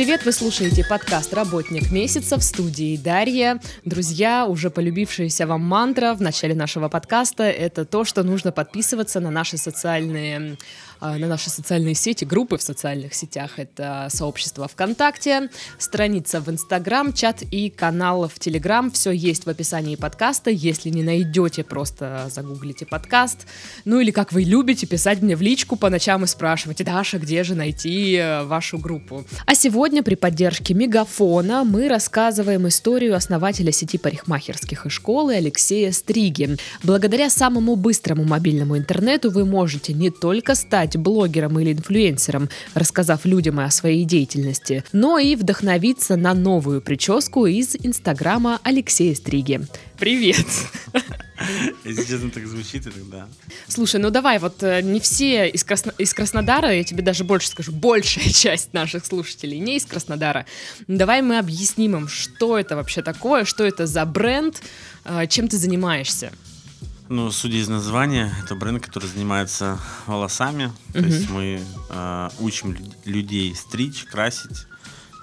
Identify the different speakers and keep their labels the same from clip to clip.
Speaker 1: привет! Вы слушаете подкаст «Работник месяца» в студии Дарья. Друзья, уже полюбившаяся вам мантра в начале нашего подкаста — это то, что нужно подписываться на наши социальные на наши социальные сети, группы в социальных сетях. Это сообщество ВКонтакте, страница в Инстаграм, чат и канал в Телеграм. Все есть в описании подкаста. Если не найдете, просто загуглите подкаст. Ну или как вы любите, писать мне в личку по ночам и спрашивать, Даша, где же найти э, вашу группу? А сегодня при поддержке Мегафона мы рассказываем историю основателя сети парикмахерских и школы Алексея Стриги. Благодаря самому быстрому мобильному интернету вы можете не только стать стать блогером или инфлюенсером, рассказав людям о своей деятельности, но и вдохновиться на новую прическу из инстаграма Алексея Стриги. Привет!
Speaker 2: Если честно, так звучит, это да.
Speaker 1: Слушай, ну давай, вот э, не все из, Красно... из Краснодара, я тебе даже больше скажу, большая часть наших слушателей не из Краснодара. Давай мы объясним им, что это вообще такое, что это за бренд, э, чем ты занимаешься.
Speaker 2: Ну, судя из названия, это бренд, который занимается волосами. То есть мы э, учим людей стричь, красить,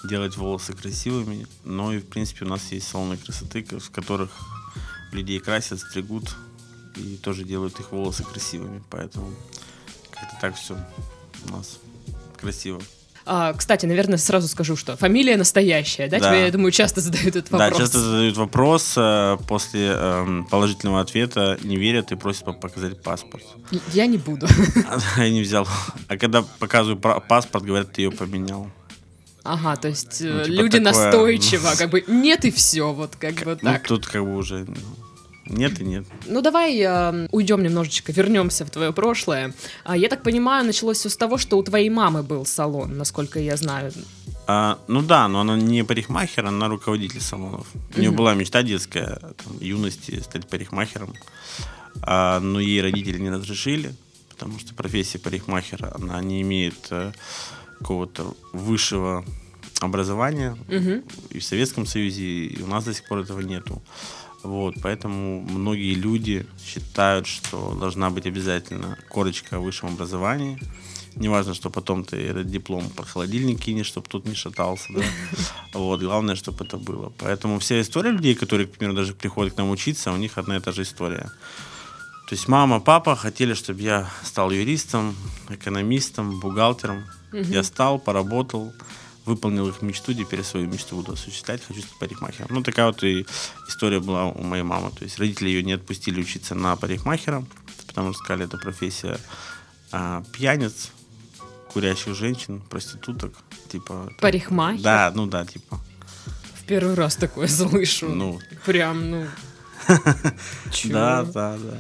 Speaker 2: делать волосы красивыми. Но и, в принципе, у нас есть салоны красоты, в которых людей красят, стригут и тоже делают их волосы красивыми. Поэтому как-то так все у нас красиво.
Speaker 1: А, кстати, наверное, сразу скажу, что фамилия настоящая, да? да. Тебе, я думаю, часто задают этот вопрос.
Speaker 2: Да, часто задают вопрос. Э, после э, положительного ответа не верят и просят показать паспорт.
Speaker 1: Я не буду.
Speaker 2: Я не взял. А когда показываю паспорт, говорят, ты ее поменял.
Speaker 1: Ага, то есть ну, типа люди такое... настойчиво, как бы нет и все, вот как бы так.
Speaker 2: Ну, тут как бы уже ну, нет и нет.
Speaker 1: Ну давай э, уйдем немножечко, вернемся в твое прошлое. А, я так понимаю, началось все с того, что у твоей мамы был салон, насколько я знаю.
Speaker 2: А, ну да, но она не парикмахер, она руководитель салонов. У нее mm-hmm. была мечта детская, там, юности, стать парикмахером. А, но ей родители не разрешили, потому что профессия парикмахера, она не имеет э, какого-то высшего образования. Mm-hmm. И в Советском Союзе, и у нас до сих пор этого нету. Вот, поэтому многие люди считают, что должна быть обязательно корочка о высшем образовании. Неважно, что потом ты этот диплом под холодильник кинешь, чтобы тут не шатался, да. Вот, главное, чтобы это было. Поэтому вся история людей, которые, к примеру, даже приходят к нам учиться, у них одна и та же история. То есть мама, папа хотели, чтобы я стал юристом, экономистом, бухгалтером. Я стал, поработал, выполнил их мечту, теперь свою мечту буду осуществлять, хочу стать парикмахером. Ну, такая вот и история была у моей мамы. То есть родители ее не отпустили учиться на парикмахера, потому что сказали, это профессия а, пьяниц, курящих женщин, проституток, типа...
Speaker 1: Парикмахер?
Speaker 2: Да, ну да, типа.
Speaker 1: В первый раз такое слышу. Ну. Прям, ну...
Speaker 2: Да, да, да.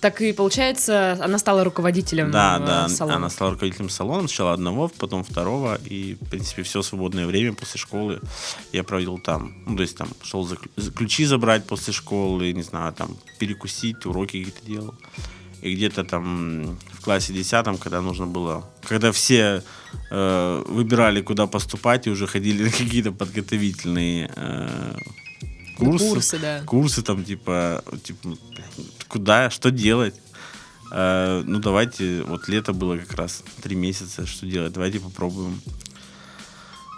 Speaker 1: Так и получается, она стала руководителем
Speaker 2: да, да, салона. Она стала руководителем салона, сначала одного, потом второго. И, в принципе, все свободное время после школы я проводил там. Ну, то есть там шел за, ключи забрать после школы, не знаю, там перекусить, уроки какие-то делал. И где-то там в классе десятом, когда нужно было, когда все э, выбирали, куда поступать, и уже ходили на какие-то подготовительные э, курсы,
Speaker 1: курсы, да.
Speaker 2: курсы там типа, типа куда, что делать. Э, ну давайте, вот лето было как раз три месяца, что делать, давайте попробуем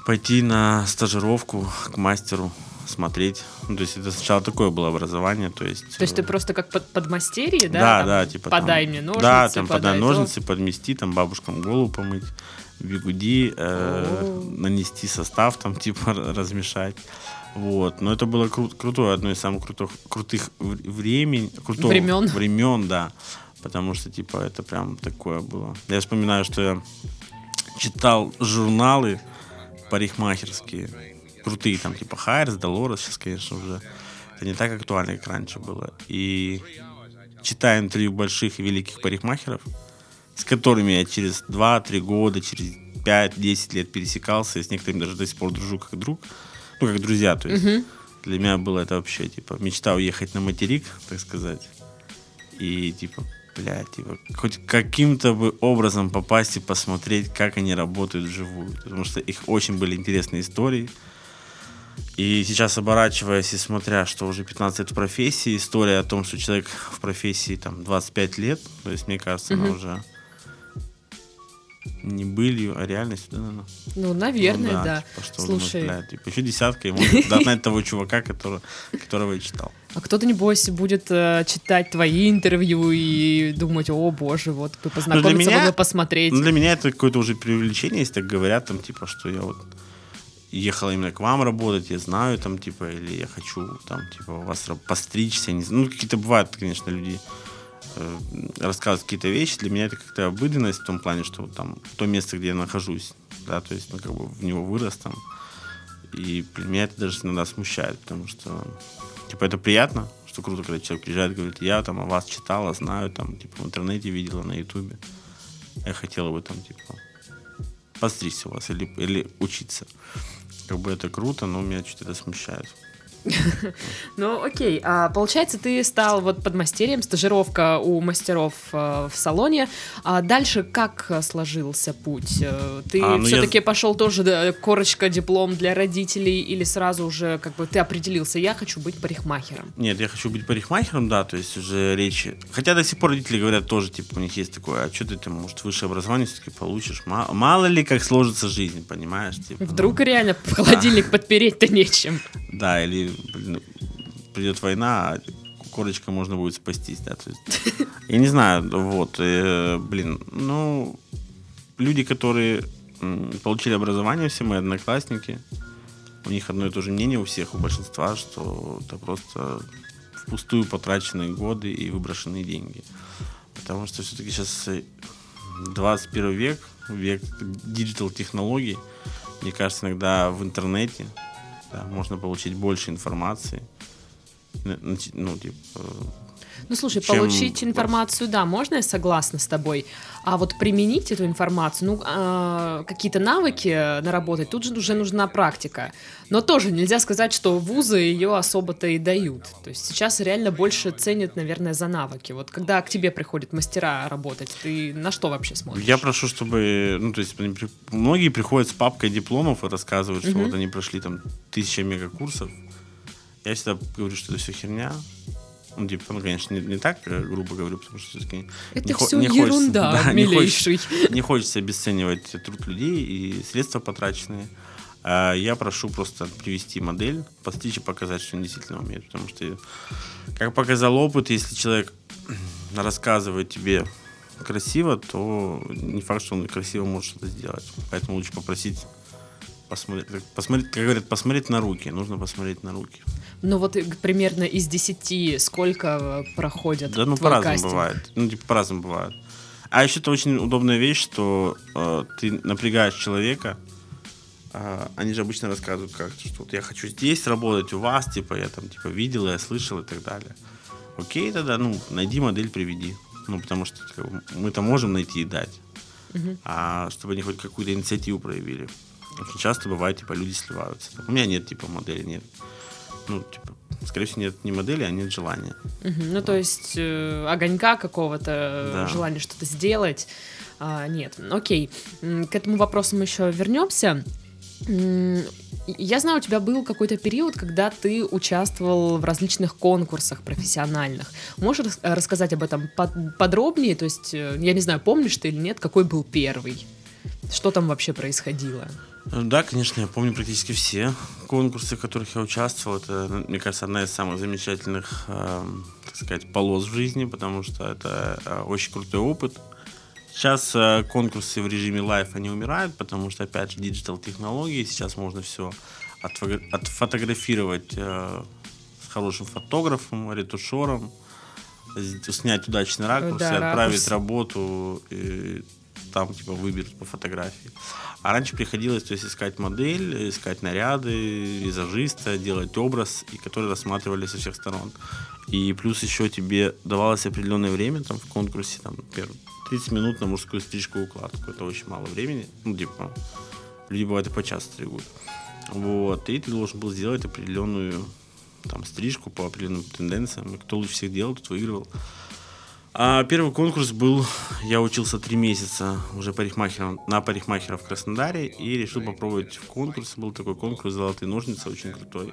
Speaker 2: пойти на стажировку к мастеру смотреть. Ну, то есть это сначала такое было образование, то есть...
Speaker 1: То есть ты э, просто как под, подмастерье, да?
Speaker 2: Да, там, да, типа
Speaker 1: Подай
Speaker 2: там,
Speaker 1: мне ножницы,
Speaker 2: Да, там
Speaker 1: подай,
Speaker 2: подай ножницы, подмести, там бабушкам голову помыть, бигуди, э, нанести состав, там типа размешать. Вот. Но это было кру- крутое, одно из самых крутых, крутых времен, крутого,
Speaker 1: времен.
Speaker 2: времен, да. Потому что, типа, это прям такое было. Я вспоминаю, что я читал журналы парикмахерские, крутые, там, типа, Хайрс, Долорес, сейчас, конечно, уже это не так актуально, как раньше было. И читая интервью больших и великих парикмахеров, с которыми я через 2-3 года, через 5-10 лет пересекался, и с некоторыми даже до сих пор дружу как друг, ну, как друзья, то есть. Угу. Для меня было это вообще, типа, мечта уехать на материк, так сказать. И, типа, блядь, типа, хоть каким-то бы образом попасть и посмотреть, как они работают вживую. Потому что их очень были интересные истории. И сейчас, оборачиваясь и смотря, что уже 15 лет в профессии, история о том, что человек в профессии там 25 лет, то есть, мне кажется, mm она уже не былью, а реальностью, да, наверное.
Speaker 1: Ну, наверное,
Speaker 2: Ну
Speaker 1: да.
Speaker 2: Типа, что
Speaker 1: Слушай,
Speaker 2: Слушай... Типа, еще десятка, и можно догнать того чувака, которого, которого я читал.
Speaker 1: а кто-то, небось, будет э, читать твои интервью и думать, о боже, вот бы познакомиться, бы посмотреть.
Speaker 2: Ну, для меня это какое-то уже преувеличение, если так говорят, там, типа, что я вот ехал именно к вам работать, я знаю, там, типа, или я хочу, там, типа, у вас постричься, не знаю. Ну, какие-то бывают, конечно, люди э, рассказывают какие-то вещи. Для меня это как-то обыденность в том плане, что вот там то место, где я нахожусь, да, то есть, ну, как бы в него вырос там. И меня это даже иногда смущает, потому что, типа, это приятно, что круто, когда человек приезжает и говорит, я там о вас читала, знаю, там, типа, в интернете видела, на ютубе. Я хотела бы там, типа, постричься у вас или, или учиться. Как бы это круто, но меня чуть это смущает.
Speaker 1: Ну, окей. А, получается, ты стал вот подмастерьем, стажировка у мастеров э, в салоне. А дальше как сложился путь? Э, Ты
Speaker 2: А, ну, я-
Speaker 1: все-таки пошел тоже да, корочка, диплом для родителей или сразу уже как бы ты определился, я хочу быть парикмахером?
Speaker 2: Нет, я хочу быть парикмахером, да, то есть уже речи... Хотя до сих пор родители говорят тоже, типа, у них есть такое, а что ты там, может, высшее образование все-таки получишь? Ма- Мало ли, как сложится жизнь, понимаешь? Типа, ну,
Speaker 1: Вдруг реально в холодильник подпереть-то нечем.
Speaker 2: Да, или блин, придет война, а корочка можно будет спастись, да, то есть, я не знаю, вот, э, блин, ну, люди, которые м, получили образование, все мои одноклассники, у них одно и то же мнение у всех, у большинства, что это просто впустую потраченные годы и выброшенные деньги. Потому что все-таки сейчас 21 век, век digital технологий, мне кажется, иногда в интернете да, можно получить больше информации. Ну, типа,
Speaker 1: Ну, слушай,
Speaker 2: Чем
Speaker 1: получить информацию, да, можно, я согласна с тобой. А вот применить эту информацию, ну, а, какие-то навыки наработать, тут же уже нужна практика. Но тоже нельзя сказать, что вузы ее особо-то и дают. То есть сейчас реально больше ценят, наверное, за навыки. Вот когда к тебе приходят мастера работать, ты на что вообще смотришь?
Speaker 2: Я прошу, чтобы, ну, то есть, многие приходят с папкой дипломов и рассказывают, что
Speaker 1: Мгм.
Speaker 2: вот они прошли там тысяча мегакурсов. Я всегда говорю, что это все херня. Ну, типа, ну, конечно, не, не так э, грубо говорю, потому что все-таки
Speaker 1: Это
Speaker 2: не
Speaker 1: все
Speaker 2: не хочется-
Speaker 1: ерунда,
Speaker 2: да, не
Speaker 1: милейший.
Speaker 2: не хочется обесценивать труд людей и средства потраченные. А Я прошу просто привести модель, постричь и показать, что он действительно умеет. Потому что, как показал опыт, если человек рассказывает тебе красиво, то не факт, что он красиво может что-то сделать. Поэтому лучше попросить посмотреть, как- посмотреть, как говорят, посмотреть на руки. Нужно посмотреть на руки.
Speaker 1: Ну вот э, примерно из 10 сколько э, проходят
Speaker 2: Да, ну по-разному бывает. Ну, типа, по-разному бывает. А еще это очень удобная вещь, что э, ты напрягаешь человека. а, они же обычно рассказывают как что вот я хочу здесь работать у вас, типа я там типа видел, я слышал и так далее. Окей, тогда ну найди модель, приведи. Ну потому что бы, мы-то можем найти и дать,
Speaker 1: Мгм.
Speaker 2: а чтобы они хоть какую-то инициативу проявили. Очень часто бывает типа люди сливаются. У меня нет типа модели, нет. Ну типа скорее всего нет не модели, а нет желания.
Speaker 1: Мгм. Ну, то есть э, огонька какого-то, э,
Speaker 2: Да.
Speaker 1: желания что-то сделать. а, нет, окей. К этому вопросу мы еще вернемся. Я знаю, у тебя был какой-то период, когда ты участвовал в различных конкурсах профессиональных. Можешь рас- рассказать об этом под- подробнее? То есть, э, я не знаю, помнишь ты или нет, какой был первый? Что там вообще происходило?
Speaker 2: Э, Да, конечно, я помню практически все конкурсы, в которых я участвовал. Это, мне кажется, одна из самых замечательных, эм, так сказать, полос в жизни, потому что это э, очень крутой опыт. Сейчас э, конкурсы в режиме live, они умирают, потому что, опять же, digital технологии. Сейчас можно все отфотографировать э, с хорошим фотографом, ретушером, снять удачный ракурс
Speaker 1: Да,
Speaker 2: и отправить
Speaker 1: ракурс.
Speaker 2: работу, и там типа выберут по фотографии. А раньше приходилось то есть, искать модель, искать наряды, визажиста, делать образ, и который рассматривали со всех сторон. И плюс еще тебе давалось определенное время там в конкурсе, там, например, 30 минут на мужскую стрижку укладку. Это очень мало времени. Ну, типа, люди бывает и по часу стригут. Вот. И ты должен был сделать определенную там стрижку по определенным тенденциям. И кто лучше всех делал, тот выигрывал. А первый конкурс был, я учился три месяца уже парикмахером, на парикмахера в Краснодаре и решил попробовать в конкурс. Был такой конкурс «Золотые ножницы», очень крутой.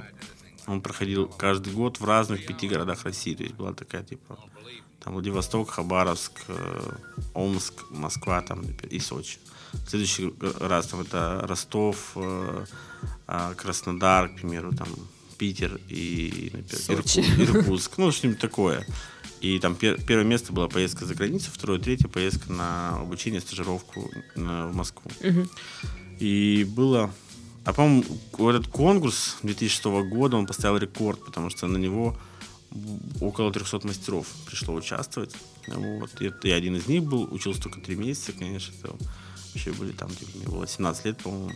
Speaker 2: Он проходил каждый год в разных пяти городах России. То есть была такая, типа, там Владивосток, Хабаровск, э, Омск, Москва там, и Сочи. В следующий раз там это Ростов, э, а, Краснодар, к примеру, там Питер и например, Иркутск, Иркутск, ну что-нибудь такое. И там пер, первое место была поездка за границу, второе, третье поездка на обучение, стажировку в Москву. Угу. И было... А, по-моему, этот конкурс 2006 года, он поставил рекорд, потому что на него около 300 мастеров пришло участвовать. Вот. И один из них был, учился только три месяца, конечно. Это вообще были там, типа, мне было 17 лет, по-моему.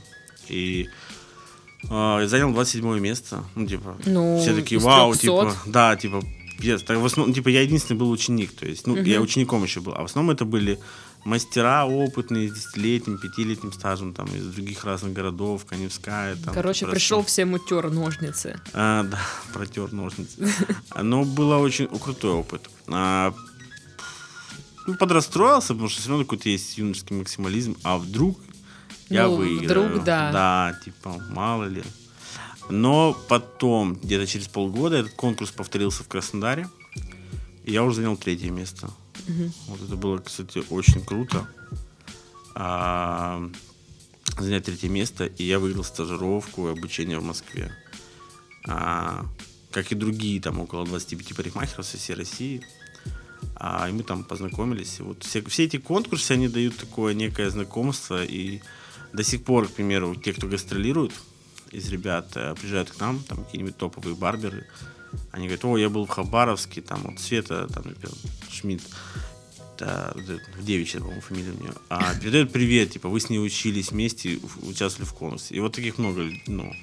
Speaker 2: И э, занял 27 место. Ну, типа, ну, все такие, вау, 300. типа, да, типа, пиздец. Так, в основном, типа, я единственный был ученик, то есть, ну, угу. я учеником еще был, а в основном это были мастера опытные с десятилетним, пятилетним стажем, там, из других разных городов, Каневская. Там,
Speaker 1: Короче, пришел всем утер ножницы.
Speaker 2: А, да, протер ножницы. Но было очень крутой опыт. А, ну, подрастроился, потому что все равно какой-то есть юношеский максимализм, а вдруг я ну, выиграю.
Speaker 1: Вдруг, да.
Speaker 2: Да, типа, мало ли. Но потом, где-то через полгода, этот конкурс повторился в Краснодаре. И я уже занял третье место. Угу. Вот это было, кстати, очень круто. А, занять третье место, и я выиграл стажировку и обучение в Москве. А, как и другие, там около 25 парикмахеров со всей России. А, и мы там познакомились. И вот все, все эти конкурсы, они дают такое некое знакомство. И до сих пор, к примеру, те, кто гастролирует из ребят, э, приезжают к нам, там какие-нибудь топовые барберы, они говорят, о, я был в Хабаровске, там вот Света, там, например, Шмидт, да, девичья, по-моему, фамилия у нее, а передает привет, типа, вы с ней учились вместе, участвовали в конкурсе. И вот таких много, ну,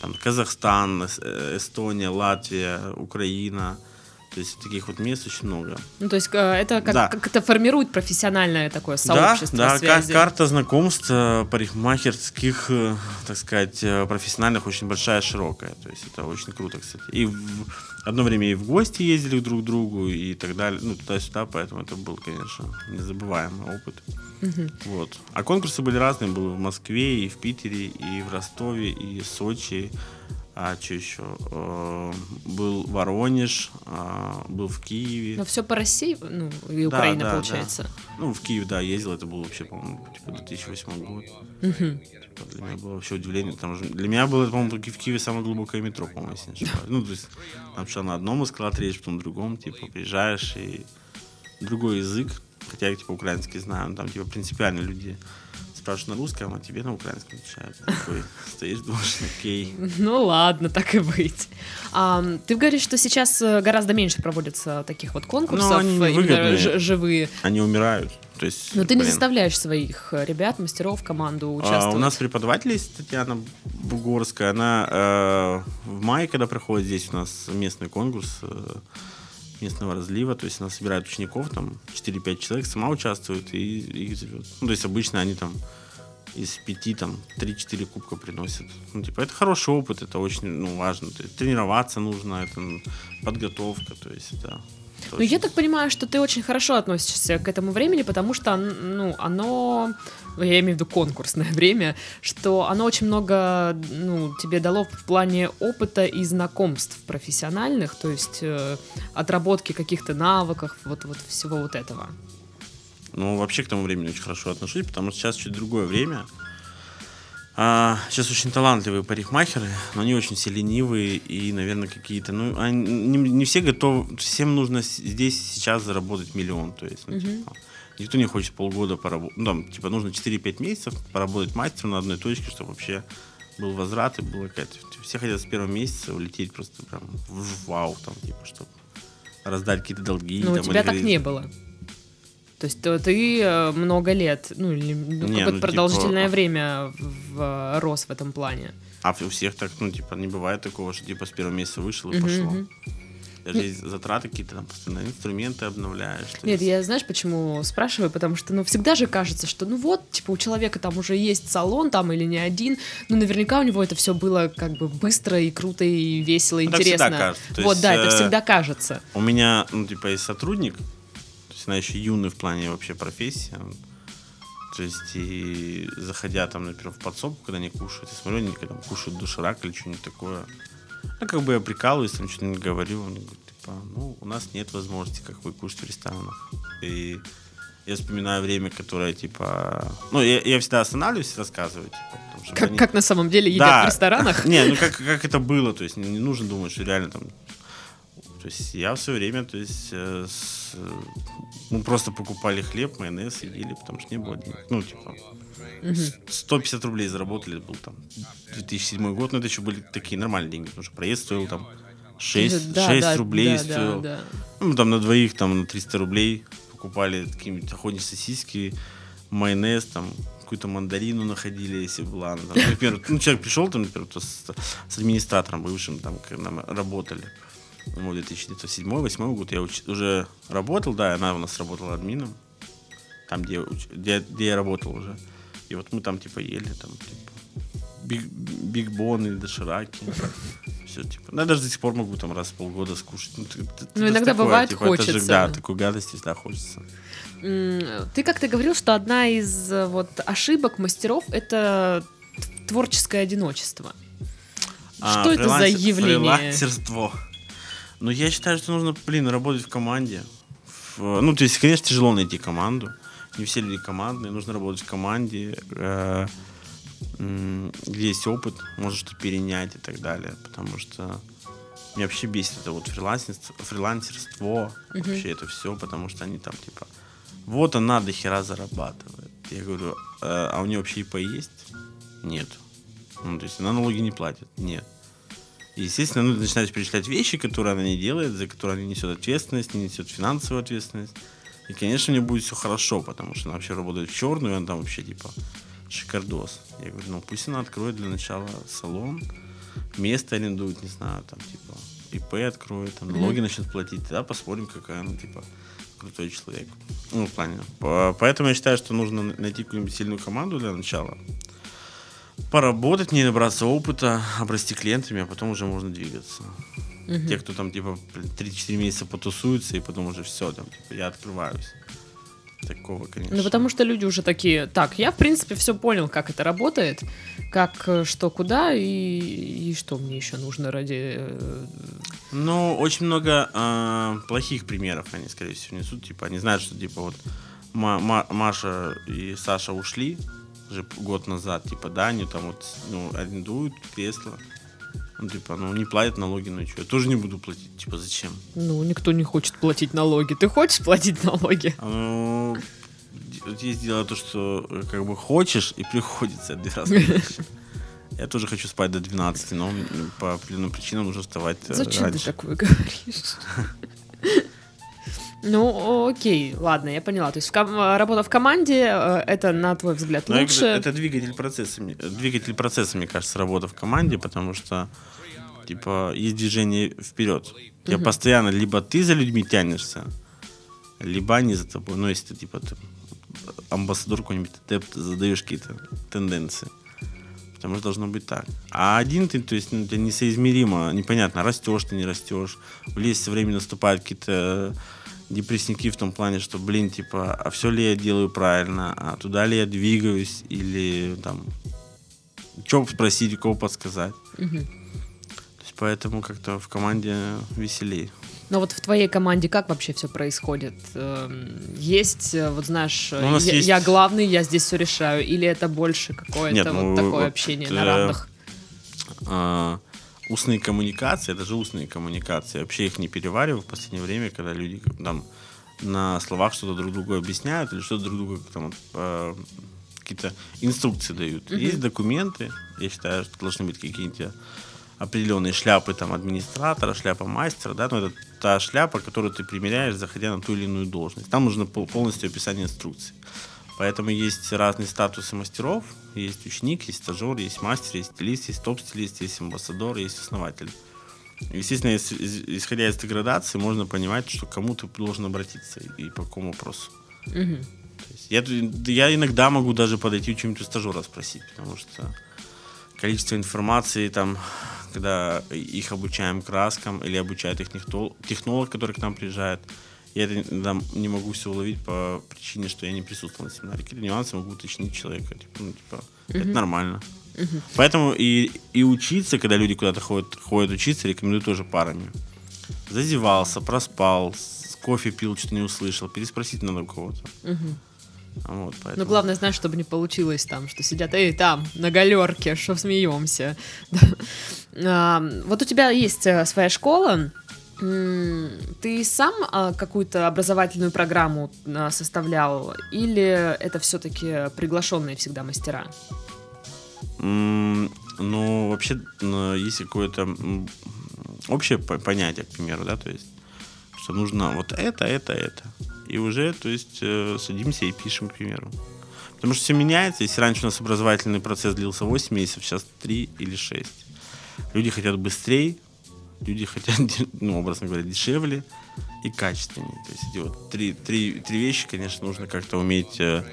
Speaker 2: там, Казахстан, э, Эстония, Латвия, Украина, то есть таких вот мест очень много.
Speaker 1: Ну, то есть э, это как, да. как это формирует профессиональное такое сообщество
Speaker 2: Да, да,
Speaker 1: связи.
Speaker 2: карта знакомств э, парикмахерских, э, так сказать, профессиональных очень большая, широкая. То есть это очень круто, кстати. И в одно время и в гости ездили друг к другу и так далее, ну, туда-сюда, поэтому это был, конечно, незабываемый опыт. Угу. Вот. А конкурсы были разные, был в Москве, и в Питере, и в Ростове, и в Сочи, а что еще? Э, был Воронеж, а, был в Киеве.
Speaker 1: Но все по России, ну, и Украина, да, да, получается. Да.
Speaker 2: Ну, в Киев, да, ездил, это был вообще, по-моему, типа 2008 год. Угу. Типа, для меня было вообще удивление, потому что для меня было, по-моему, в Киеве самое глубокое метро, по-моему, если не ошибаюсь. Ну, то есть, там что на одном эскалаторе речь, потом на другом, типа, приезжаешь и другой язык, хотя я, типа, украинский знаю, но там, типа, принципиально люди спрашиваешь на русском, а тебе на украинском отвечают. Такой стоишь, думаешь, окей.
Speaker 1: Ну ладно, так и быть. А, ты говоришь, что сейчас э, гораздо меньше проводится таких вот конкурсов, ну, они именно живые.
Speaker 2: Они умирают. То есть,
Speaker 1: Но ты блин. не заставляешь своих э, ребят, мастеров, команду участвовать?
Speaker 2: А, у нас преподаватель есть Татьяна Бугорская. Она э, в мае, когда проходит здесь у нас местный конкурс, э, местного разлива, то есть она собирает учеников, там 4-5 человек, сама участвует и их зовет. Ну, то есть обычно они там из пяти там 3-4 кубка приносят. Ну, типа, это хороший опыт, это очень ну, важно. То есть, тренироваться нужно, это подготовка, то есть это
Speaker 1: ну, я так понимаю, что ты очень хорошо относишься к этому времени, потому что, ну, оно, я имею в виду конкурсное время, что оно очень много, ну, тебе дало в плане опыта и знакомств профессиональных, то есть э, отработки каких-то навыков, вот, вот всего вот этого.
Speaker 2: Ну, вообще к тому времени очень хорошо отношусь, потому что сейчас чуть другое время. А, сейчас очень талантливые парикмахеры, но они очень все ленивые и, наверное, какие-то, ну, они, не, не все готовы, всем нужно здесь сейчас заработать миллион, то есть, ну, типа, никто не хочет полгода поработать, ну, там, типа, нужно 4-5 месяцев поработать мастером на одной точке, чтобы вообще был возврат и было какая-то, все хотят с первого месяца улететь просто прям в вау, там, типа, чтобы раздать какие-то долги.
Speaker 1: Ну, у тебя так не было. То есть то, ты э, много лет, ну, или ну, какое-то ну, продолжительное типа... время в, в, рос в этом плане.
Speaker 2: А у всех так, ну, типа, не бывает такого, что типа с первого месяца вышел и uh-huh, пошло. Uh-huh. Даже есть затраты какие-то, там, постоянно инструменты обновляешь.
Speaker 1: Нет, есть... я знаешь, почему спрашиваю? Потому что, ну, всегда же кажется, что, ну вот, типа, у человека там уже есть салон, там, или не один, ну, наверняка у него это все было как бы быстро и круто и весело, и ну, интересно. всегда кажется. вот, есть, да, это э, всегда кажется.
Speaker 2: У меня, ну, типа, есть сотрудник, она еще юный в плане вообще профессии. То есть, и заходя там, например, в подсобку, когда они кушают, я смотрю, они там кушают доширак или что-нибудь такое. Ну, как бы я прикалываюсь, там не говорю. Он говорит, типа, ну, у нас нет возможности, как вы, кушать в ресторанах. И я вспоминаю время, которое, типа... Ну, я, я всегда останавливаюсь и рассказываю, типа, потому что
Speaker 1: Как,
Speaker 2: они-
Speaker 1: как на самом деле едят
Speaker 2: Да.
Speaker 1: в ресторанах?
Speaker 2: Не, ну как, как это было, то есть не, не нужно думать, что реально там... То есть я в свое время, то есть э, с, мы просто покупали хлеб, майонез и ели, потому что не было денег. Ну, типа, с- 150 рублей заработали, был там 2007 год, но это еще были такие нормальные деньги, потому что проезд стоил там 6,
Speaker 1: Да,
Speaker 2: 6
Speaker 1: да,
Speaker 2: рублей
Speaker 1: да,
Speaker 2: стоил.
Speaker 1: да, да.
Speaker 2: Ну, там на двоих, там на 300 рублей покупали какие-нибудь охотничьи сосиски, майонез, там какую-то мандарину находили, если была. Там, например, ну, человек пришел, там, например, с, с администратором бывшим, там, когда мы работали. Ну, 2007-2008 год я уч- уже работал, да, она у нас работала админом, там, где, уч- где, где я работал уже. И вот мы там, типа, ели, там, типа, биг, бигбоны, дошираки. Все, типа. Ну, я даже до сих пор могу там раз в полгода скушать. Ну, т- т-
Speaker 1: Ну, иногда
Speaker 2: такое,
Speaker 1: бывает
Speaker 2: типа, это же,
Speaker 1: хочется.
Speaker 2: да, такой гадости всегда хочется.
Speaker 1: Ты как-то говорил, что одна из вот ошибок мастеров это творческое одиночество.
Speaker 2: А,
Speaker 1: Что это за явление?
Speaker 2: Фрилансерство. Ну, я считаю, что нужно, блин, работать в команде. В- ну, то есть, конечно, тяжело найти команду. Не все люди командные. Нужно работать в команде, э, где есть опыт, можно что-то перенять и так далее. Потому что меня вообще бесит это вот фрилансерство, фрилансерство вообще это все, потому что они там, типа, вот она до хера зарабатывает. Я говорю, «Э, а у нее вообще ИП есть? Нет. Ну, то есть она налоги не платит? Нет. И, естественно, ну, ты начинаешь перечислять вещи, которые она не делает, за которые она несет ответственность, не несет финансовую ответственность. И, конечно, мне будет все хорошо, потому что она вообще работает в черную, и она там вообще, типа, шикардос. Я говорю, ну, пусть она откроет для начала салон, место арендует, не знаю, там, типа, ИП откроет, там, налоги начнет платить, тогда посмотрим, какая она, типа, крутой человек. Ну, в плане. По- Поэтому я считаю, что нужно найти какую-нибудь сильную команду для начала, поработать, не набраться опыта, обрасти клиентами, а потом уже можно двигаться. Те, кто там, типа, 3-4 месяца потусуются, и потом уже все, там, типа, я открываюсь. Такого, конечно.
Speaker 1: Ну, потому что люди уже такие, так, я, в принципе, все понял, как это работает, как, э, что, куда, и, и что мне еще нужно ради... э,
Speaker 2: Ну, очень много э, плохих примеров они, скорее всего, несут. Типа, они знают, что, типа, вот Ма- Ма- Маша и Саша ушли уже год назад, типа, да, они там вот, ну, арендуют кресло. Ну, типа, ну, не платят налоги, ну, что, я тоже не буду платить, типа, зачем?
Speaker 1: Ну, никто не хочет платить налоги. Ты хочешь платить налоги?
Speaker 2: А, Ну, есть дело то, что э, как бы хочешь и приходится, вещи. Я тоже хочу спать до 12, но по определенным причинам нужно вставать э,
Speaker 1: Зачем ты
Speaker 2: раньше.
Speaker 1: такое говоришь? Ну, окей, ладно, я поняла. То есть в работа в команде, э, это, на твой взгляд,
Speaker 2: Но я
Speaker 1: лучше.
Speaker 2: говорю, это двигатель процесса, двигатель процесса, мне кажется, работа в команде, потому что типа есть движение вперед. У тебя постоянно либо ты за людьми тянешься, либо они за тобой. Ну, если ты типа ты амбассадор какой-нибудь, ты задаешь какие-то тенденции. Потому что должно быть так. А один ты, то есть, ну, у тебя несоизмеримо, непонятно, растешь ты, не растешь. В лесе все время наступают какие-то депрессники в том плане, что, блин, типа, а все ли я делаю правильно, а туда ли я двигаюсь, или там, что спросить, кого подсказать.
Speaker 1: Мгм.
Speaker 2: То есть, поэтому как-то в команде веселей.
Speaker 1: Но вот в твоей команде как вообще все происходит? Эм, Есть, э, вот знаешь,
Speaker 2: Ну,
Speaker 1: я,
Speaker 2: есть-
Speaker 1: я главный, я здесь все решаю, или это больше какое-то
Speaker 2: Нет,
Speaker 1: вот
Speaker 2: ну,
Speaker 1: такое
Speaker 2: вот,
Speaker 1: общение
Speaker 2: э,
Speaker 1: на равных?
Speaker 2: а, устные коммуникации, это же устные коммуникации. Вообще их не перевариваю в последнее время, когда люди там на словах что-то друг другу объясняют или что-то друг другу там э, какие-то инструкции дают. Есть документы, я считаю, что должны быть какие-то определенные шляпы там администратора, шляпа мастера, да, но это та шляпа, которую ты примеряешь, заходя на ту или иную должность. Там нужно пол- полностью описание инструкций. Поэтому есть разные статусы мастеров. Есть ученик, есть стажер, есть мастер, есть стилист, есть топ-стилист, есть амбассадор, есть основатель. Естественно, исходя из этой градации, можно понимать, что к кому ты должен обратиться и, по какому вопросу. Есть я, я иногда могу даже подойти у чего-нибудь у стажера спросить, потому что количество информации там, когда их обучаем краскам или обучает их технол- технолог, который к нам приезжает, я это иногда не могу все уловить по причине, что я не присутствовал на семинаре. Какие-то нюансы могу уточнить человека. Типа, ну, типа, Это нормально. Поэтому и, и учиться, когда люди куда-то ходят, ходят учиться, рекомендую тоже парами. Зазевался, проспал, кофе пил, что-то не услышал. Переспросить надо у кого-то. Вот, поэтому.
Speaker 1: Но главное, знаешь, чтобы не получилось там, что сидят, эй, там, на галерке, что смеемся. Да. Вот у тебя есть э, своя школа. Ты сам а, какую-то образовательную программу а, составлял? Или это все-таки приглашенные всегда мастера?
Speaker 2: Ну, вообще, есть какое-то общее по- понятие, к примеру, да, то есть, что нужно вот это, это, это. И уже, то есть, э, садимся и пишем, к примеру. Потому что все меняется. Если раньше у нас образовательный процесс длился 8 месяцев, сейчас 3 или 6. Люди хотят быстрее, люди хотят, ну, образно говоря, дешевле и качественнее. То есть эти вот три, три, три вещи, конечно, нужно как-то уметь э,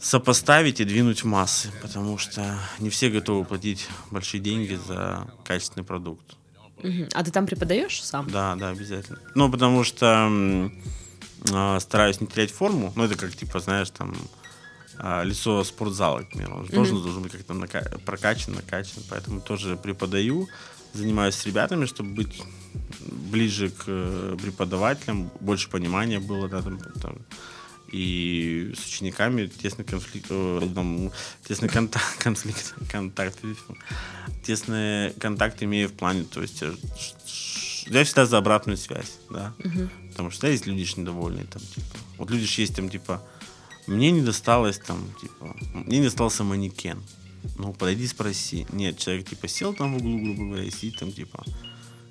Speaker 2: сопоставить и двинуть в массы, потому что не все готовы платить большие деньги за качественный продукт.
Speaker 1: А ты там преподаешь сам?
Speaker 2: Да, да, обязательно. Ну, потому что а, стараюсь не терять форму. Ну, это как, типа, знаешь, там, а, лицо спортзала, к примеру. Он же должен, должен быть как-то нака- прокачан, накачан. Поэтому тоже преподаю, занимаюсь с ребятами, чтобы быть ближе к э, преподавателям, больше понимания было, да, там, там. и с учениками тесный конфликт, там, тесный контакт, конфликт, контакт, тесный контакт имею в плане, то есть э, я всегда за обратную связь, да, потому что есть люди недовольные, там, типа, вот люди есть там, типа, мне не досталось там, типа, мне не достался манекен, ну, подойди спроси. Нет, человек, типа, сел там в углу, грубо говоря, и сидит там, типа,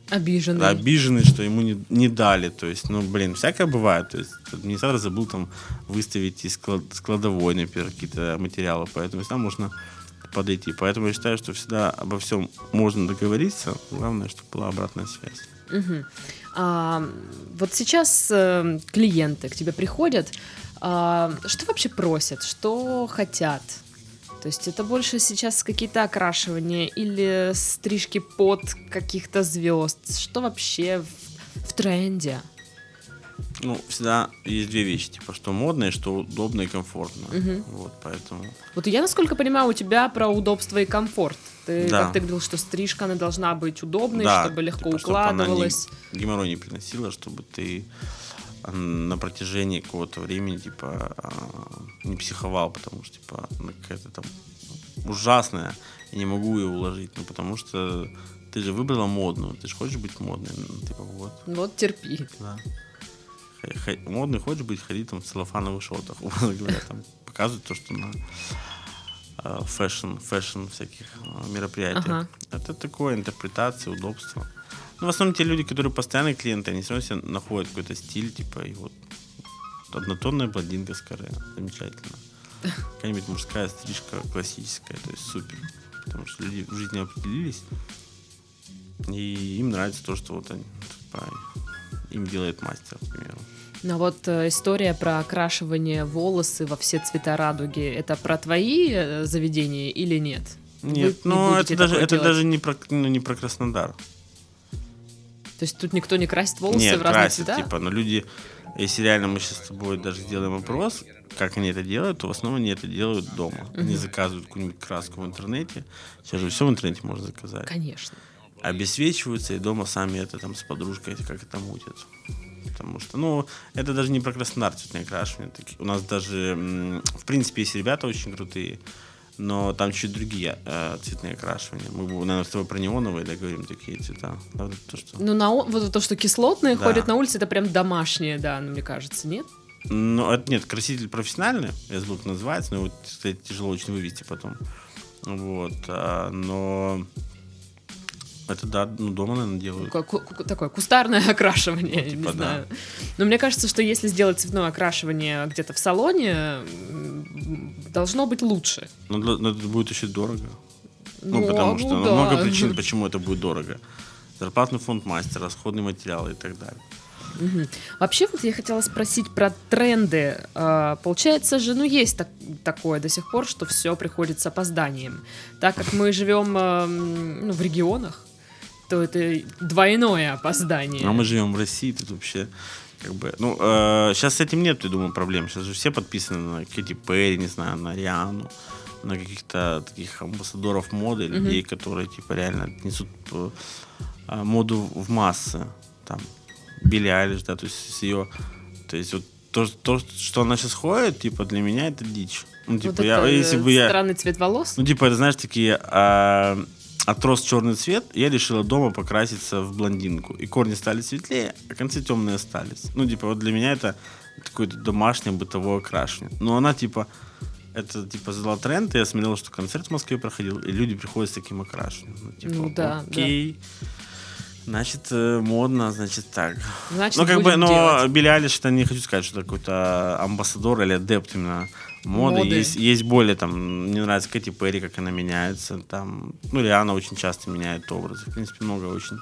Speaker 1: Обиженный.
Speaker 2: обиженный, что ему не, не дали. То есть, ну, блин, всякое бывает. То есть, администратор забыл там выставить из склад- складовой, например, какие-то материалы, поэтому всегда можно подойти. Поэтому я считаю, что всегда обо всем можно договориться. Главное, чтобы была обратная связь.
Speaker 1: Мгм. А, вот сейчас э, клиенты к тебе приходят. а, что вообще просят? Что хотят? То есть это больше сейчас какие-то окрашивания или стрижки под каких-то звезд? Что вообще в, в тренде?
Speaker 2: Ну, всегда есть две вещи, типа, что модное, что удобно и комфортно. Вот, поэтому...
Speaker 1: Вот я, насколько понимаю, у тебя про удобство и комфорт. Ты,
Speaker 2: Да.
Speaker 1: как ты говорил, что стрижка, она должна быть удобной,
Speaker 2: Да,
Speaker 1: чтобы легко
Speaker 2: типа, чтоб она не-
Speaker 1: укладывалась.
Speaker 2: геморрой не приносила, чтобы ты на протяжении какого-то времени, типа, а, не психовал, потому что, типа, она какая-то там ужасная, я не могу ее уложить, ну, потому что ты же выбрала модную, ты же хочешь быть модной, ну, типа, вот,
Speaker 1: Вот терпи.
Speaker 2: да. Х- Модный хочешь быть, ходи там в целлофановых шортах, говоря, там, показывать то, что на а, fashion, fashion всяких а, мероприятиях.
Speaker 1: Ага.
Speaker 2: Это такое, интерпретация, удобство. Ну, в основном те люди, которые постоянные клиенты, они все равно себе находят какой-то стиль, типа, и вот однотонная блондинка с каре. Замечательно. Какая-нибудь мужская стрижка классическая, то есть супер. Потому что люди в жизни определились, и им нравится то, что вот они, типа, им делает мастер, к примеру.
Speaker 1: Ну вот э, история про окрашивание волосы во все цвета радуги, это про твои э, заведения или нет? Вы не
Speaker 2: Нет, ну
Speaker 1: будете
Speaker 2: это даже, это даже не про, ну, не про Краснодар.
Speaker 1: То есть тут никто не красит волосы
Speaker 2: Нет,
Speaker 1: в разные
Speaker 2: красят,
Speaker 1: цвета?
Speaker 2: типа, но люди, если реально мы сейчас с тобой даже сделаем опрос, как они это делают, то в основном они это делают дома. Они заказывают какую-нибудь краску в интернете. Сейчас же все в интернете можно заказать.
Speaker 1: Конечно.
Speaker 2: Обесвечиваются и дома сами это там с подружкой как это мутят. Потому что, ну, это даже не про Краснодар цветные окрашивания. Таки- У нас даже, в принципе, есть ребята очень крутые, но там чуть другие э, цветные окрашивания. Мы, наверное, с тобой про неоновые да, говорим такие цвета. Да, вот то, что...
Speaker 1: Ну, на, вот то, что кислотные
Speaker 2: Да.
Speaker 1: ходят на улице, это прям домашние, да, ну, мне кажется, нет?
Speaker 2: Ну, это нет, краситель профессиональный, я забыл, как называется, но его, кстати, тяжело очень вывести потом. Вот, а, но это, да, ну, дома, наверное, делают.
Speaker 1: Ку- ку- такое кустарное окрашивание,
Speaker 2: Ну, типа,
Speaker 1: не
Speaker 2: да.
Speaker 1: знаю. Но мне кажется, что если сделать цветное окрашивание где-то в салоне, должно быть лучше.
Speaker 2: Но, но это будет еще дорого. Ну,
Speaker 1: Ну,
Speaker 2: потому что
Speaker 1: ну, да.
Speaker 2: много причин, почему это будет дорого. Зарплатный фонд мастера, расходные материалы и так далее.
Speaker 1: Мгм. Вообще, вот я хотела спросить про тренды. А, Получается же, ну, есть так- такое до сих пор, что все приходит с опозданием. Так как мы живем эм, ну, в регионах, то это двойное опоздание.
Speaker 2: А мы живем в России, тут вообще как бы... Ну, сейчас с этим нет, я думаю, проблем. Сейчас же все подписаны на Кэти Перри, не знаю, на Риану, на каких-то таких амбассадоров моды, людей, которые типа реально несут э, моду в массы. Там Билли Айлиш, да, то есть с ее... То есть вот то, то, что она сейчас ходит, типа, для меня это дичь. Ну, типа,
Speaker 1: вот
Speaker 2: я, если бы я...
Speaker 1: странный цвет волос.
Speaker 2: Ну, типа, это, знаешь, такие... А, отрос черный цвет, я решила дома покраситься в блондинку. И корни стали светлее, а концы темные остались. Ну, типа, вот для меня это какое-то домашнее бытовое окрашивание. Но она, типа, это, типа, задала тренд, и я смотрел, что концерт в Москве проходил, и люди приходят с таким окрашиванием. Ну, типа,
Speaker 1: Ну, да,
Speaker 2: окей. Значит, э, модно, значит, так.
Speaker 1: Значит,
Speaker 2: ну, как бы, но
Speaker 1: делать.
Speaker 2: Билли Айлиш, это не хочу сказать, что это какой-то амбассадор или адепт именно моды.
Speaker 1: Моды.
Speaker 2: Есть, есть более, там, мне нравится Кэти Перри, как она меняется, там, ну, Риана очень часто меняет образы. В принципе, много очень.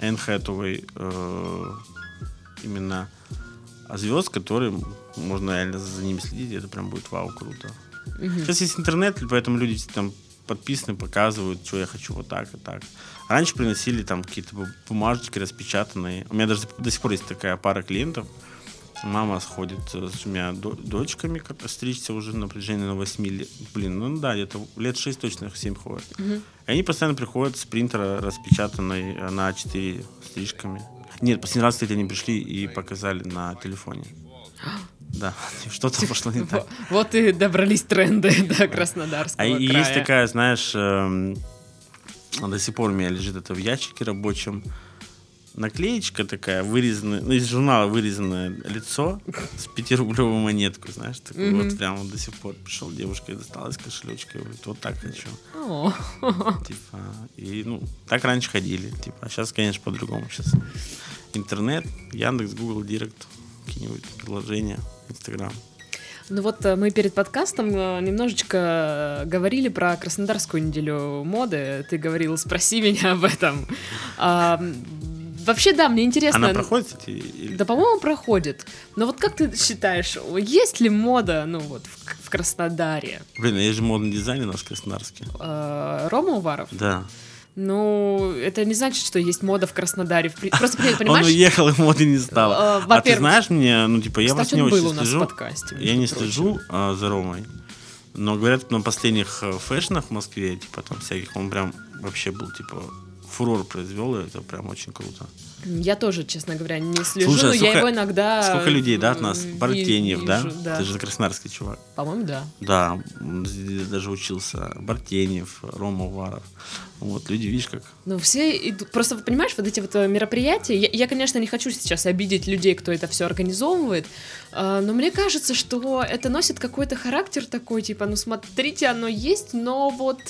Speaker 2: Энн Хэтэуэй, э, именно звезд, которые можно реально за ними следить, и это прям будет вау, круто. Сейчас есть интернет, поэтому люди там подписаны, показывают, что я хочу вот так и так. Раньше приносили там какие-то бу- бумажечки распечатанные. У меня даже до сих пор есть такая пара клиентов. Мама сходит э, с двумя до- дочками, как стричься уже на протяжении на 8 лет. Блин, ну да, где-то лет 6 точно, 7 ходят. И они постоянно приходят с принтера распечатанной э, на 4 стрижками. Нет, последний раз, кстати, они пришли и показали на телефоне. Да, что-то пошло не так.
Speaker 1: Во- Вот и добрались тренды до Краснодарского
Speaker 2: А
Speaker 1: края.
Speaker 2: есть такая, знаешь, эм, до сих пор у меня лежит это в ящике рабочем. Наклеечка такая, вырезанная, ну, из журнала вырезанное лицо с пятирублевую монетку, знаешь, такой
Speaker 1: Мгм.
Speaker 2: вот прям до сих пор пришел девушка и достала из кошелечка и говорит, вот так хочу.
Speaker 1: О,
Speaker 2: Типа, и, ну, так раньше ходили, типа, а сейчас, конечно, по-другому. Сейчас интернет, Яндекс, Google Директ, какие-нибудь приложения, Инстаграм.
Speaker 1: Ну вот э, мы перед подкастом э, немножечко э, говорили про Краснодарскую неделю моды. Ты говорил, спроси меня об этом. А, вообще, да, мне интересно.
Speaker 2: Она проходит, кстати? или-
Speaker 1: Да, по-моему, проходит. Но вот как ты считаешь, есть ли мода, ну вот, в, в Краснодаре?
Speaker 2: Блин, а есть же модный дизайн наш краснодарский.
Speaker 1: Э, Рома Уваров?
Speaker 2: Да.
Speaker 1: Ну, это не значит, что есть мода в Краснодаре. Просто, блин,
Speaker 2: Он
Speaker 1: понимаешь,
Speaker 2: уехал, и моды не стало.
Speaker 1: Э,
Speaker 2: а ты знаешь мне, ну типа я вас не очень
Speaker 1: у нас
Speaker 2: слежу.
Speaker 1: подкасте.
Speaker 2: Я не слежу а, за Ромой. Но говорят, на последних э, фэшнах в Москве, типа там всяких, он прям вообще был, типа, фурор произвел, и это прям очень круто.
Speaker 1: Я тоже, честно говоря, не слежу,
Speaker 2: Слушай,
Speaker 1: но я
Speaker 2: сколько-
Speaker 1: его иногда...
Speaker 2: Сколько людей, да, от нас? Бартеньев, да?
Speaker 1: да.
Speaker 2: Ты же краснодарский чувак.
Speaker 1: По-моему, да.
Speaker 2: Да, даже учился. Бартеньев, Рома Уваров. Вот, люди, видишь, как...
Speaker 1: Ну, все идут... Просто, понимаешь, вот эти вот э, мероприятия... Я, я, конечно, не хочу сейчас обидеть людей, кто это все организовывает, но мне кажется, что это носит какой-то характер такой, типа, ну, смотрите, оно есть, но вот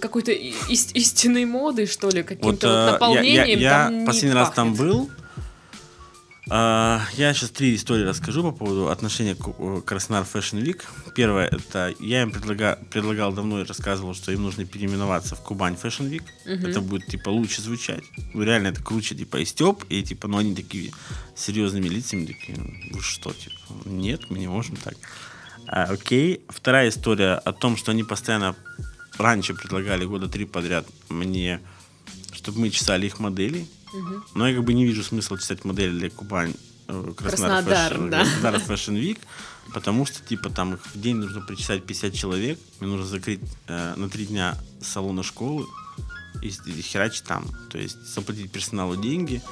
Speaker 1: какой-то и- ис- истинной моды, что ли, каким-то вот,
Speaker 2: э, я-
Speaker 1: наполнением
Speaker 2: я, я
Speaker 1: там не
Speaker 2: последний раз там
Speaker 1: пахнет.
Speaker 2: был. А, я сейчас три истории расскажу по поводу отношения к э, Краснодар Fashion Week. Первое, это я им предлага- предлагал давно и рассказывал, что им нужно переименоваться в Кубань Fashion Week. Это будет, типа, лучше звучать. Ну, реально, это круче, типа, и Степ, и, типа, ну, они такие серьезными лицами, такие, вы что, типа, нет, мы не можем так. А, окей. Вторая история о том, что они постоянно раньше предлагали года три подряд мне, чтобы мы чесали их модели. Но я как бы не вижу смысла читать модели для Кубань э, Краснодар,
Speaker 1: Краснодар,
Speaker 2: Fashion,
Speaker 1: да.
Speaker 2: Краснодар Fashion Week, потому что типа там их в день нужно причесать 50 человек, мне нужно закрыть э, на три дня салоны школы и, и херачить там. То есть заплатить персоналу деньги,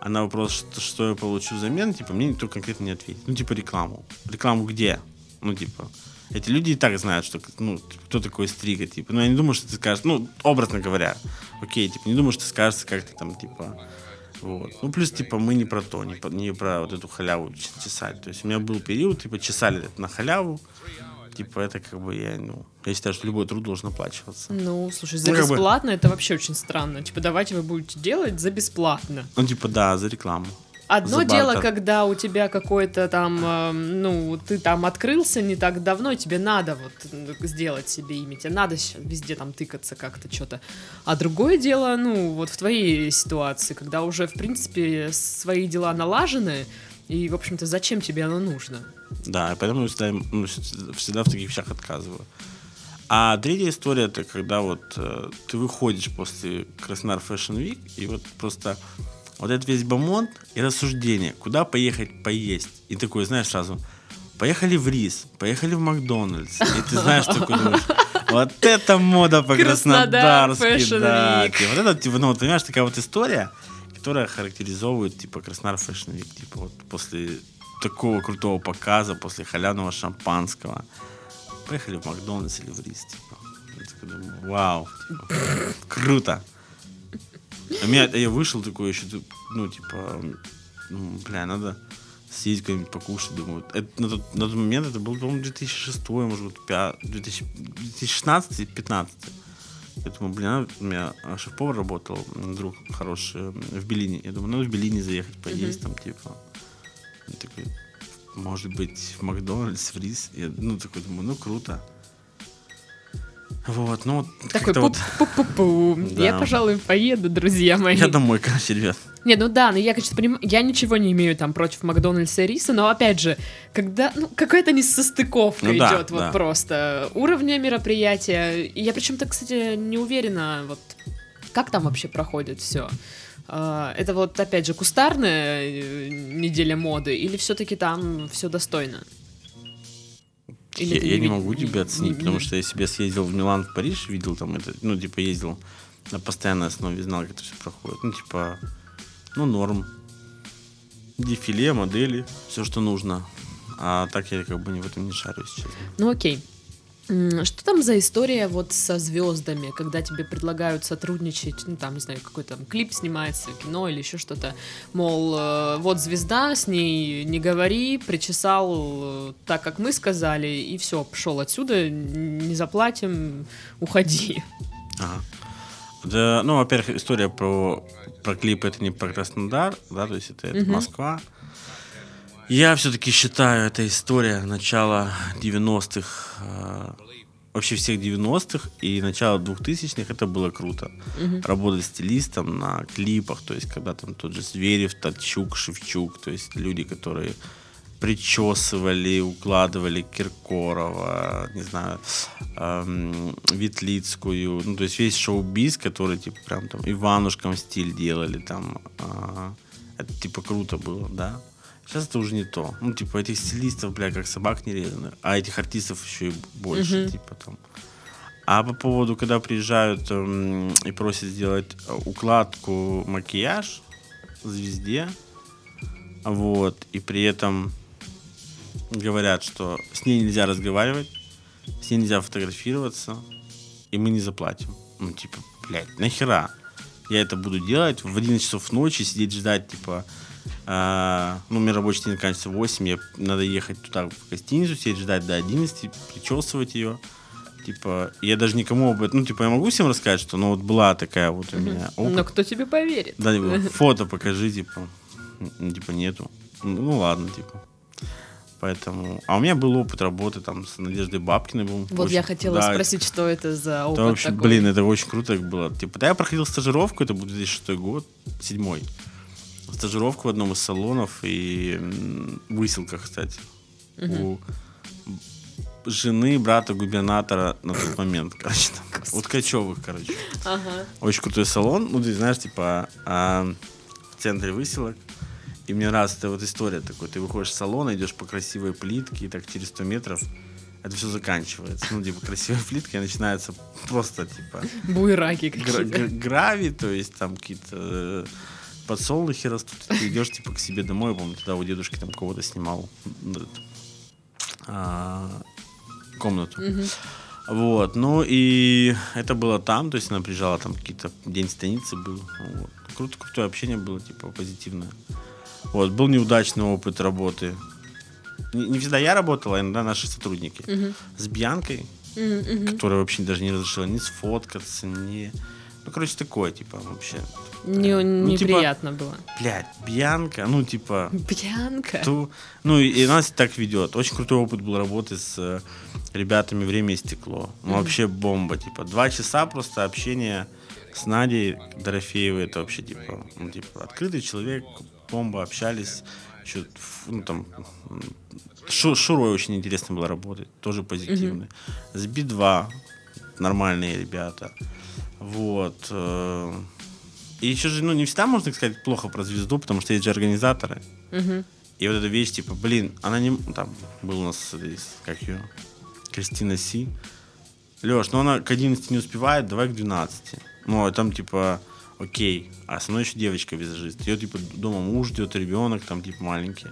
Speaker 2: а на вопрос, что, что я получу взамен, типа, мне никто конкретно не ответит. Ну, типа, рекламу. Рекламу где? Ну, типа, эти люди и так знают, что, ну, кто такой Стрига, типа. Ну, я не думаю, что ты скажешь, ну, образно говоря, окей, типа, не думаю, что ты скажешь как-то там, типа, вот. Ну, плюс, типа, мы не про то, не, по- не про вот эту халяву чесать. То есть у меня был период, типа, чесали на халяву, типа, это как бы я, ну, я считаю, что любой труд должен оплачиваться.
Speaker 1: Ну, слушай, за
Speaker 2: Ну, как бы-
Speaker 1: бесплатно это вообще очень странно. Типа, давайте вы будете делать за бесплатно.
Speaker 2: Ну, типа, да, за рекламу.
Speaker 1: Одно
Speaker 2: За
Speaker 1: дело, когда у тебя какой-то там, э, ну, ты там открылся не так давно, и тебе надо вот сделать себе имя, тебе надо везде там тыкаться как-то что-то. А другое дело, ну, вот в твоей ситуации, когда уже, в принципе, свои дела налажены, и, в общем-то, зачем тебе оно нужно?
Speaker 2: Да, поэтому всегда, ну, всегда в таких вещах отказываю. А третья история, это когда вот э, ты выходишь после Краснодар Fashion Week, и вот просто вот этот весь бомонд и рассуждение, куда поехать поесть. И такой, знаешь, сразу, Поехали в Рис, поехали в Макдональдс. И ты знаешь, такой думаешь, вот это мода по
Speaker 1: Краснодар
Speaker 2: краснодарски,
Speaker 1: Fashion
Speaker 2: да. Вот это, типа, ну, вот, понимаешь, такая вот история, которая характеризовывает, типа, Краснодар Fashion Week. Типа, вот после такого крутого показа, после халявного шампанского, поехали в Макдональдс или в Рис, типа. Я такой думаю, вау, типа, круто. А меня, я вышел такой еще, ну, типа, ну, бля, надо съездить куда-нибудь покушать, думаю. Это, на, тот, на тот момент это был, по-моему, 2006, может быть, 5, 2016-2015. Я думаю, блин, у меня а, шеф-повар работал, друг хороший, м, в Белине. Я думаю, надо в Белине заехать, поесть там, типа. Я такой, может быть, в Макдональдс, в Рис. Я, ну, такой думаю, ну, круто. Вот, ну,
Speaker 1: Такой
Speaker 2: как-то вот...
Speaker 1: пу-пу-пу-пу. Я,
Speaker 2: Да.
Speaker 1: пожалуй, поеду, друзья мои.
Speaker 2: Я домой, короче, ребят.
Speaker 1: Не, ну да, но я, конечно, понимаю, я ничего не имею там против Макдональдса и Риса, но опять же, когда, ну, какая-то несостыковка
Speaker 2: Ну да,
Speaker 1: идет вот
Speaker 2: да.
Speaker 1: просто уровня мероприятия. И я причем-то, кстати, не уверена, вот, как там вообще проходит все. Это вот, опять же, кустарная э, неделя моды, или все-таки там все достойно? Или
Speaker 2: я я не
Speaker 1: ви-
Speaker 2: могу тебя оценить,
Speaker 1: не-
Speaker 2: потому
Speaker 1: не-
Speaker 2: что я себе съездил в Милан, в Париж, видел там это, ну, типа, ездил на постоянной основе, знал, как это все проходит. Ну, типа, ну, норм. Дефиле, модели, все, что нужно. А так я как бы не в этом не шарю, честно.
Speaker 1: Ну окей. Что там за история вот со звездами, когда тебе предлагают сотрудничать, ну там, не знаю, какой там клип снимается, кино или еще что-то, мол, э, вот звезда, с ней не говори, причесал э, так, как мы сказали, и все, пошел отсюда, не заплатим, уходи.
Speaker 2: Ага. Да, ну, во-первых, история про, про клип это не про Краснодар, да, то есть это, это
Speaker 1: Мгм.
Speaker 2: Москва. Я все-таки считаю, это история начала 90-х, э, вообще всех 90-х и начала 2000-х, это было круто.
Speaker 1: Мгм.
Speaker 2: Работать стилистом на клипах, то есть когда там тот же Зверев, Татчук, Шевчук, то есть люди, которые причесывали, укладывали Киркорова, не знаю, эм, Ветлицкую, ну, то есть весь шоу-биз, который, типа, прям там Иванушкам стиль делали, там, а, это, типа, круто было, да. Сейчас это уже не то. Ну, типа, этих стилистов, бля, как собак нерезанных, а этих артистов еще и больше,
Speaker 1: Мгм.
Speaker 2: типа, там. А по поводу, когда приезжают эм, и просят сделать э, укладку, макияж звезде, вот, и при этом говорят, что с ней нельзя разговаривать, с ней нельзя фотографироваться, и мы не заплатим. Ну, типа, блядь, нахера? Я это буду делать в 11 часов ночи, сидеть ждать, типа, а, ну, у меня рабочий день заканчивается в 8, мне надо ехать туда в гостиницу, сидеть ждать до 11, причесывать ее. Типа, я даже никому об этом, ну, типа, я могу всем рассказать, что, ну, вот была такая вот у меня опыт.
Speaker 1: Но кто тебе поверит?
Speaker 2: Да, типа, фото покажи, типа, м, типа, нету. Ну, ладно, типа. Поэтому... А у меня был опыт работы там с Надеждой Бабкиной. Был
Speaker 1: Вот
Speaker 2: очень-
Speaker 1: я хотела
Speaker 2: да,
Speaker 1: спросить, что это за опыт
Speaker 2: Это вообще,
Speaker 1: такой.
Speaker 2: блин, это очень круто было. Типа, да, я проходил стажировку, это был 2006 год, седьмой. Стажировку в одном из салонов и м, в выселках, кстати. У жены брата губернатора на тот момент, короче, там, у Ткачевых, короче.
Speaker 1: Ага.
Speaker 2: Очень крутой салон. Ну, ты знаешь, типа, а, в центре выселок. И мне раз это вот история такой. Ты выходишь с салона, идешь по красивой плитке, и так через 100 метров это все заканчивается. Ну, типа, красивая плитка, и начинается просто, типа,
Speaker 1: Буераки какие-то.
Speaker 2: гра- гравий, то есть там какие-то э, подсолнухи растут. Ты идешь, типа, к себе домой. Я помню, тогда у дедушки там кого-то снимал а, комнату. Вот, ну и это было там, то есть она приезжала там какие-то день станицы был. Вот. Круто, крутое общение было, типа, позитивное. Вот, был неудачный опыт работы. Не, не всегда я работал, а иногда наши сотрудники.
Speaker 1: Мгм.
Speaker 2: С Бьянкой,
Speaker 1: Мгм, мгм.
Speaker 2: которая вообще даже не разрешила ни сфоткаться, ни... Ну, короче, такое, типа, вообще.
Speaker 1: Не-
Speaker 2: Ну, типа-
Speaker 1: неприятно было.
Speaker 2: Блядь, Бьянка, ну, типа...
Speaker 1: Бьянка.
Speaker 2: ту- Ну, и, и нас так ведет. Очень крутой опыт был работы с э, ребятами «Время и стекло». Ну,
Speaker 1: Мгм.
Speaker 2: вообще бомба, типа. Два часа просто общения с Надей Дорофеевой. Это вообще, типа, ну, типа, открытый человек, бомба, общались. Еще, ну, там, Шу- Шурой очень интересно было работать, тоже позитивный. С Би-2 нормальные ребята. Вот. э, И еще же, ну, не всегда можно сказать плохо про звезду, потому что есть же организаторы.
Speaker 1: Мгм.
Speaker 2: И вот эта вещь, типа, блин, она не... Там был у нас, как ее, Кристина Си. Леш, ну она к 11 не успевает, давай к 12. Ну, а там, типа, окей. А со мной еще девочка визажист. Ее, типа, дома муж ждет, ребенок там, типа, маленький.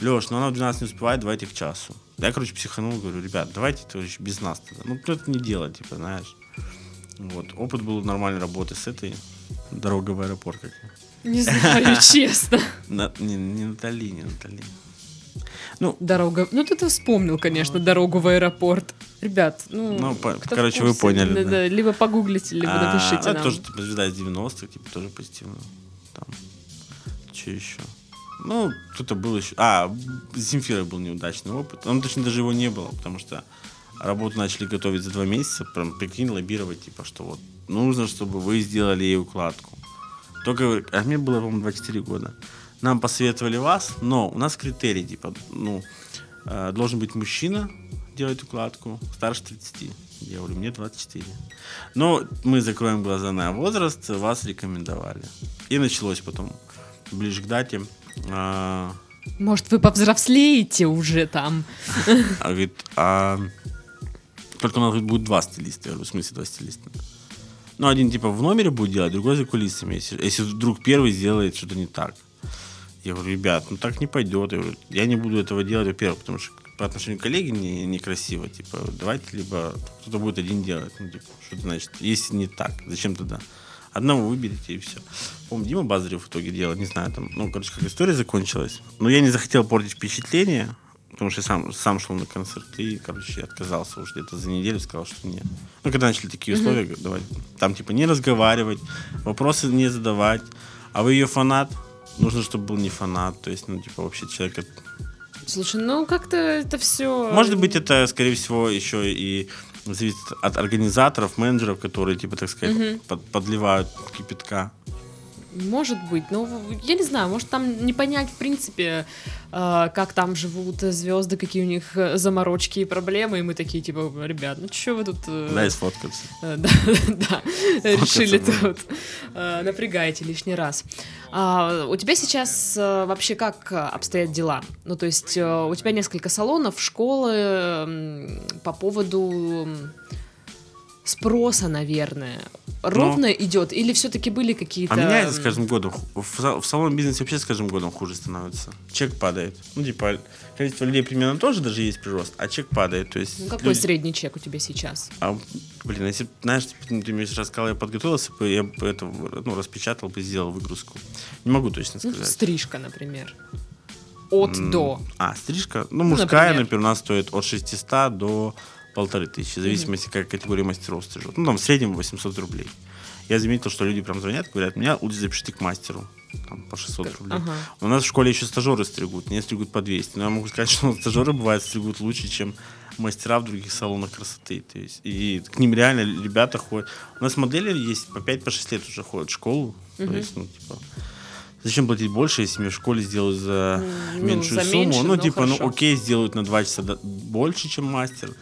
Speaker 2: Леш, ну она в 12 не успевает, давайте к часу. Я, короче, психанул, говорю, ребят, давайте короче, без нас тогда. Ну, кто это не делает, типа, знаешь. Вот. Опыт был нормальной работы с этой дорога в аэропорт. Как
Speaker 1: не знаю, честно.
Speaker 2: На, не, не Натали, не Натали.
Speaker 1: Ну, дорога. Ну, ты вспомнил, конечно, дорогу в аэропорт. Ребят, ну,
Speaker 2: ну по, короче, вы поняли. Да,
Speaker 1: да. Либо погуглите, либо а, напишите
Speaker 2: нам. тоже типа, звезда из 90-х, типа, тоже позитивно. Там, что еще? Ну, кто-то был еще... А, с Земфирой был неудачный опыт. Ну, точнее, даже его не было, потому что работу начали готовить за два месяца, прям прикинь, лоббировать, типа, что вот нужно, чтобы вы сделали ей укладку. Только, а мне было, по-моему, 24 года. Нам посоветовали вас, но у нас критерий, типа, ну, э, должен быть мужчина, делать укладку, старше 30. Я говорю, мне 24. Но мы закроем глаза на возраст, вас рекомендовали. И началось потом, ближе к дате. А...
Speaker 1: Может, вы повзрослеете уже там?
Speaker 2: А говорит, а только у нас будет два стилиста. Я говорю, в смысле два стилиста? Ну, один типа в номере будет делать, другой за кулисами. Если, если вдруг первый сделает что-то не так. Я говорю, ребят, ну так не пойдет. Я, говорю, я не буду этого делать, во-первых, потому что по отношению к коллеге не, некрасиво. Типа, давайте либо кто-то будет один делать. Ну, типа, что это значит? Если не так, зачем тогда? Одного выберите и все. Помню, Дима Базарев в итоге делал, не знаю, там, ну, короче, как история закончилась. Но я не захотел портить впечатление, потому что я сам, сам шел на концерт и, короче, отказался уже где-то за неделю, сказал, что нет. Ну, когда начали такие условия, mm-hmm. давай, там, типа, не разговаривать, вопросы не задавать, а вы ее фанат, нужно, чтобы был не фанат, то есть, ну, типа, вообще человек...
Speaker 1: Слушай, ну, как-то это все...
Speaker 2: Может быть, это, скорее всего, еще и зависит от организаторов, менеджеров, которые, типа, так сказать, угу. под, подливают кипятка.
Speaker 1: Может быть, но я не знаю, может там не понять, в принципе, э, как там живут звезды, какие у них э, заморочки и проблемы, и мы такие, типа, ребят, ну что вы тут... Э,
Speaker 2: да, и сфоткаться.
Speaker 1: Да, да, решили тут напрягаете лишний раз. А, у тебя сейчас вообще как обстоят дела? Ну, то есть у тебя несколько салонов, школы по поводу спроса, наверное, ровно Но... идет? Или все-таки были какие-то...
Speaker 2: А меняется с каждым годом. В, в салон бизнесе вообще с каждым годом хуже становится. Чек падает. Ну, типа, количество людей примерно тоже даже есть прирост, а чек падает. То есть
Speaker 1: ну, какой люди... средний чек у тебя сейчас?
Speaker 2: А, блин, если, знаешь, ты, ты мне сейчас сказал, я подготовился, я бы это ну, распечатал бы, сделал выгрузку. Не могу точно ну, сказать.
Speaker 1: Ну, стрижка, например. От до.
Speaker 2: А, стрижка? Ну, мужская, например. например, у нас стоит от 600 до полторы тысячи, в зависимости, какая категория мастеров стрижет. Ну, там в среднем 800 рублей. Я заметил, что люди прям звонят, говорят, меня лучше запишите к мастеру. Там, по 600 рублей. Ага. У нас в школе еще стажеры стригут, не стригут по 200. Но я могу сказать, что стажеры бывают стригут лучше, чем мастера в других салонах красоты. То есть, и к ним реально ребята ходят. У нас модели есть по 5-6 по лет уже ходят в школу. Угу. То есть, ну, типа, зачем платить больше, если мне в школе сделают за ну, меньшую за сумму? Меньше, ну, типа, ну, хорошо. ну окей, сделают на 2 часа больше, чем мастер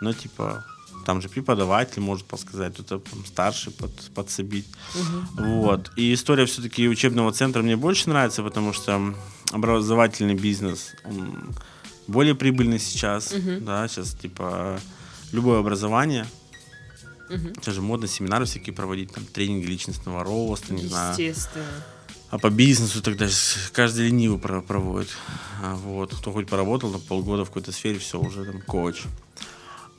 Speaker 2: но типа там же преподаватель может подсказать, кто-то старший под, подсобить. Угу. Вот. И история все-таки учебного центра мне больше нравится, потому что образовательный бизнес, он более прибыльный сейчас. Угу. Да, сейчас типа любое образование. Угу. Сейчас же модно семинары всякие проводить, там тренинги личностного роста, не знаю.
Speaker 1: Естественно.
Speaker 2: А по бизнесу тогда каждый ленивый проводит. А вот. Кто хоть поработал на полгода в какой-то сфере, все, уже там коуч.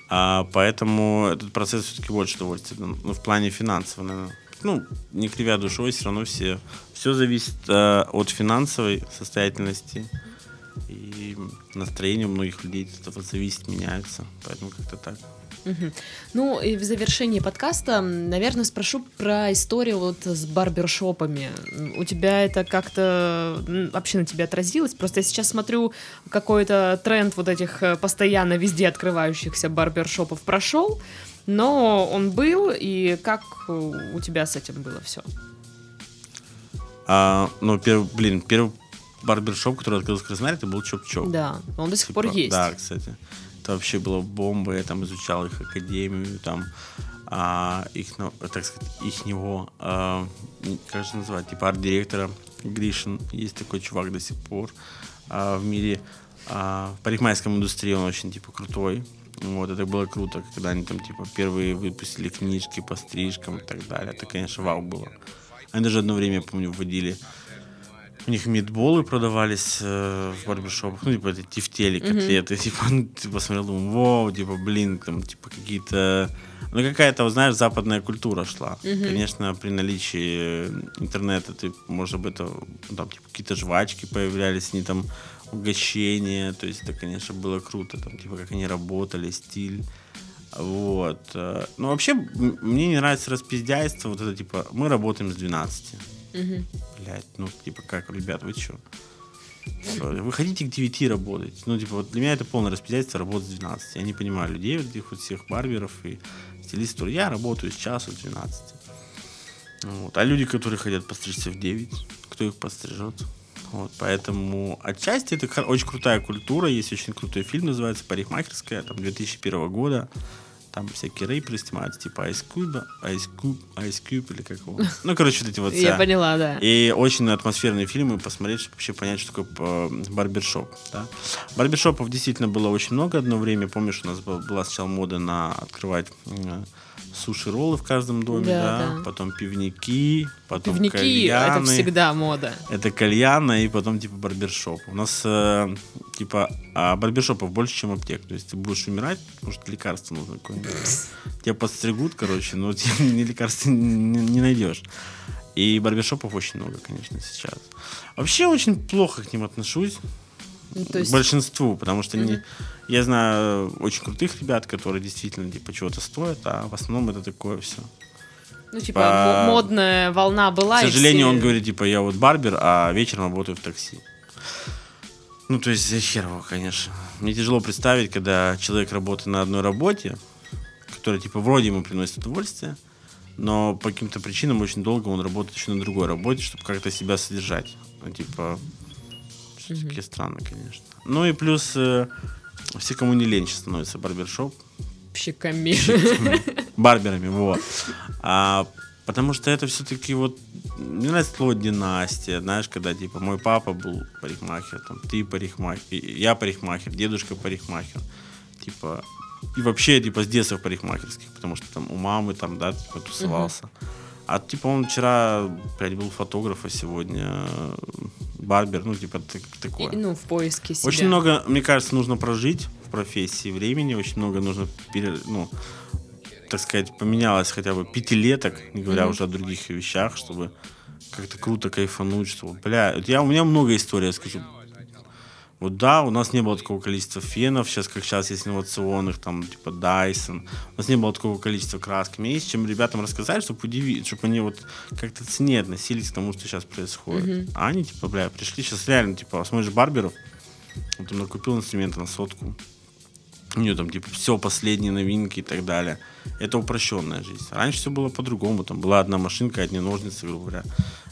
Speaker 2: А, поэтому этот процесс все-таки больше удовольствия. Ну, в плане финансового, наверное. Ну, не кривя душой, все равно все, все зависит э, от финансовой состоятельности. И настроение у многих людей от этого зависит, меняется. Поэтому как-то так.
Speaker 1: Угу. Ну и в завершении подкаста, наверное, спрошу про историю вот с барбершопами. У тебя это как-то вообще на тебя отразилось? Просто я сейчас смотрю, какой-то тренд вот этих э, постоянно везде открывающихся барбершопов прошел, но он был, и как у тебя с этим было все?
Speaker 2: А, ну, первый, блин, первый барбершоп, который открылся в Краснодаре, это был Чоп-Чоп.
Speaker 1: Да, он до сих типа, пор есть.
Speaker 2: Да, кстати. Это вообще было бомба. Я там изучал их академию, там а, их, ну, так сказать, их него, а, как же называть, типа арт-директора Гришин. Есть такой чувак до сих пор. а, в мире. А, в парикмахерском индустрии он очень, типа, крутой. Вот, это было круто, когда они там, типа, первые выпустили книжки по стрижкам и так далее. Это, конечно, вау было. Они даже одно время, помню, вводили у них мидболы продавались э, в барбершопах, ну, типа, эти тефтели, котлеты, mm-hmm. типа, ну, ты посмотрел, думаю, вау, типа, блин, там, типа, какие-то, ну, какая-то, знаешь, западная культура шла. Mm-hmm. Конечно, при наличии интернета ты, может быть, это, там, типа, какие-то жвачки появлялись, не там, угощения, то есть это, конечно, было круто, там, типа, как они работали, стиль. Вот. Э, ну, вообще, мне не нравится распиздяйство, вот это, типа, мы работаем с 12. Угу. Блять, ну, типа, как, ребят, вы что? Вы хотите к 9 работать. Ну, типа, вот для меня это полное распиздяйство работать с 12. Я не понимаю людей, вот этих вот всех барберов и стилистов. Я работаю с часу с 12. Вот. А люди, которые хотят постричься в 9, кто их пострижет? Вот, поэтому отчасти это очень крутая культура. Есть очень крутой фильм, называется «Парикмахерская», там, 2001 года. Там всякие рэперы снимаются, типа Ice Cube, Ice Cube, Ice Cube или как его. Ну, короче, вот эти вот
Speaker 1: Я поняла, да.
Speaker 2: И очень атмосферные фильмы посмотреть, чтобы вообще понять, что такое э, барбершоп. Да? Барбершопов действительно было очень много одно время. Помнишь, у нас была сначала мода на открывать суши-роллы в каждом доме, да, да? да. потом пивники, потом
Speaker 1: пивники
Speaker 2: кальяны.
Speaker 1: это всегда мода.
Speaker 2: Это кальяна и потом типа барбершоп. У нас э, типа а барбершопов больше, чем аптек. То есть ты будешь умирать, может лекарство нужно какое-нибудь. Тебя подстригут, короче, но тебе лекарства не, не найдешь. И барбершопов очень много, конечно, сейчас. Вообще очень плохо к ним отношусь. Ну, то есть... большинству, потому что mm-hmm. не, я знаю очень крутых ребят, которые действительно типа чего-то стоят, а в основном это такое все.
Speaker 1: Ну, типа, типа модная волна была.
Speaker 2: К сожалению, все... он говорит, типа, я вот барбер, а вечером работаю в такси. Ну, то есть, херово, конечно. Мне тяжело представить, когда человек работает на одной работе, которая, типа, вроде ему приносит удовольствие, но по каким-то причинам очень долго он работает еще на другой работе, чтобы как-то себя содержать. Ну, типа, все-таки странно, конечно. Ну и плюс э, все, кому не лень, сейчас становится барбершоп.
Speaker 1: Пщиками.
Speaker 2: Барберами, вот. А, потому что это все-таки вот мне нравится слово династия, знаешь, когда типа мой папа был парикмахер, там ты парикмахер, я парикмахер, дедушка парикмахер, типа и вообще типа с детства парикмахерских, потому что там у мамы там да типа тусовался. Uh-huh. А типа он вчера, блядь, был фотограф, а сегодня барбер, ну типа такое.
Speaker 1: И, ну, в поиске себя.
Speaker 2: Очень много, мне кажется, нужно прожить в профессии времени, очень много нужно, пере, ну, так сказать, поменялось хотя бы пятилеток, не говоря mm-hmm. уже о других вещах, чтобы как-то круто кайфануть, что, бля, я, у меня много историй, я скажу, вот да, у нас не было такого количества фенов, сейчас как сейчас есть инновационных, там, типа Dyson. У нас не было такого количества красок. Мне есть чем ребятам рассказать, чтобы удивить, чтобы они вот как-то цене относились к тому, что сейчас происходит. Mm-hmm. А они, типа, бля, пришли сейчас реально, типа, смотришь Барберов, вот он купил инструменты на сотку. У нее там, типа, все последние новинки и так далее. Это упрощенная жизнь. Раньше все было по-другому. Там была одна машинка, одни ножницы, грубо говоря,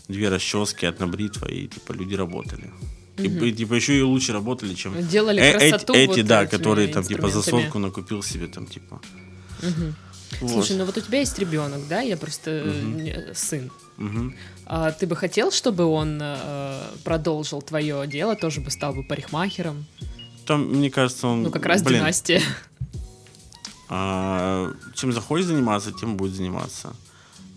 Speaker 2: две расчески, одна бритва, и, типа, люди работали. И, типа еще и лучше работали, чем
Speaker 1: делали э красоту
Speaker 2: эти, вот да, которые там типа за сотку накупил себе там типа.
Speaker 1: Угу. Вот. Слушай, ну вот у тебя есть ребенок, да? Я просто угу. сын. Угу. А ты бы хотел, чтобы он э, продолжил твое дело, тоже бы стал бы парикмахером?
Speaker 2: Там, мне кажется, он.
Speaker 1: Ну как раз блин, династия.
Speaker 2: А, чем захочет заниматься, тем будет заниматься.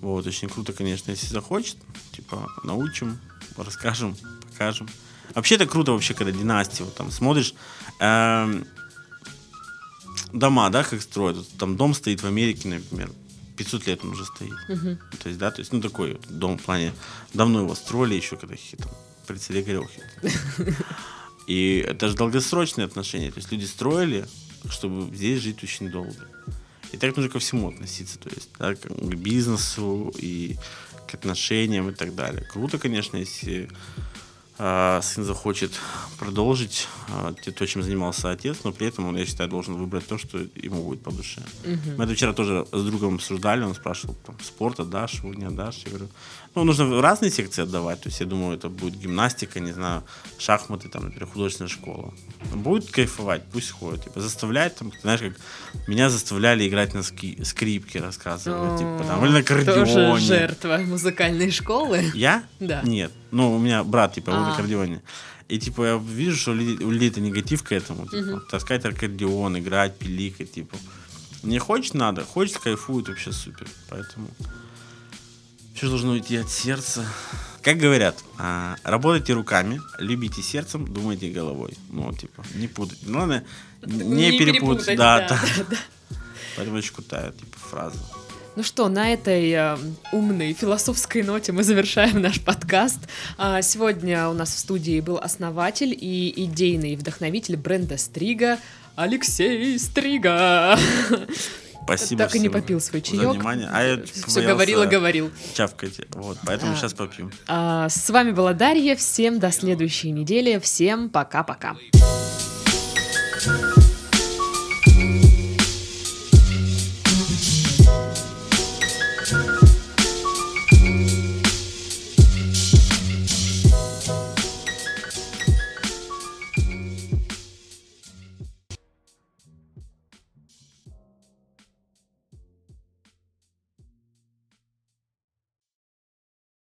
Speaker 2: Вот, очень круто, конечно, если захочет, типа, научим, расскажем, покажем. Вообще это круто вообще, когда династия, вот там смотришь, э, дома, да, как строят. Там дом стоит в Америке, например, 500 лет он уже стоит. Uh-huh. То есть, да, то есть, ну, такой вот дом в плане, давно его строили еще, когда там, при царе Горехе. И это же долгосрочные отношения. То есть люди строили, чтобы здесь жить очень долго. И так нужно ко всему относиться, то есть да, к бизнесу и к отношениям и так далее. Круто, конечно, если сын захочет продолжить а, то, чем занимался отец, но при этом он, я считаю, должен выбрать то, что ему будет по душе. Угу. Мы это вчера тоже с другом обсуждали, он спрашивал, там, спорт отдашь, его не отдашь? Я говорю, ну, нужно разные секции отдавать, то есть я думаю, это будет гимнастика, не знаю, шахматы, там, например, художественная школа. Будет кайфовать, пусть ходит, типа, заставлять, там, знаешь, как меня заставляли играть на ски- скрипке, рассказывали, типа, там, или на аккордеоне.
Speaker 1: Тоже жертва музыкальной школы?
Speaker 2: Я?
Speaker 1: Да.
Speaker 2: Нет, Ну, у меня брат, типа,
Speaker 1: А.
Speaker 2: в аккордеоне. И, типа, я вижу, что у людей, это негатив к этому. Типа, таскать аккордеон, играть, пиликать, типа. Мне хочет надо, хочет кайфует, вообще супер. Поэтому все должно идти от сердца. Как говорят, а, работайте руками, любите сердцем, думайте головой. Ну, типа, не путать. Главное, не, перепутать. Да, да.
Speaker 1: да.
Speaker 2: Поэтому очень крутая, типа, фраза.
Speaker 1: Ну что, на этой э, умной философской ноте мы завершаем наш подкаст. А, сегодня у нас в студии был основатель и идейный вдохновитель бренда Стрига Алексей Стрига.
Speaker 2: Спасибо
Speaker 1: так и не попил свой
Speaker 2: за
Speaker 1: чаек.
Speaker 2: внимание. А я
Speaker 1: Все говорила, говорил.
Speaker 2: Чавкать. Вот, поэтому
Speaker 1: Да.
Speaker 2: сейчас попьем.
Speaker 1: А, с вами была Дарья. Всем до следующей недели. Всем пока-пока.
Speaker 3: Thank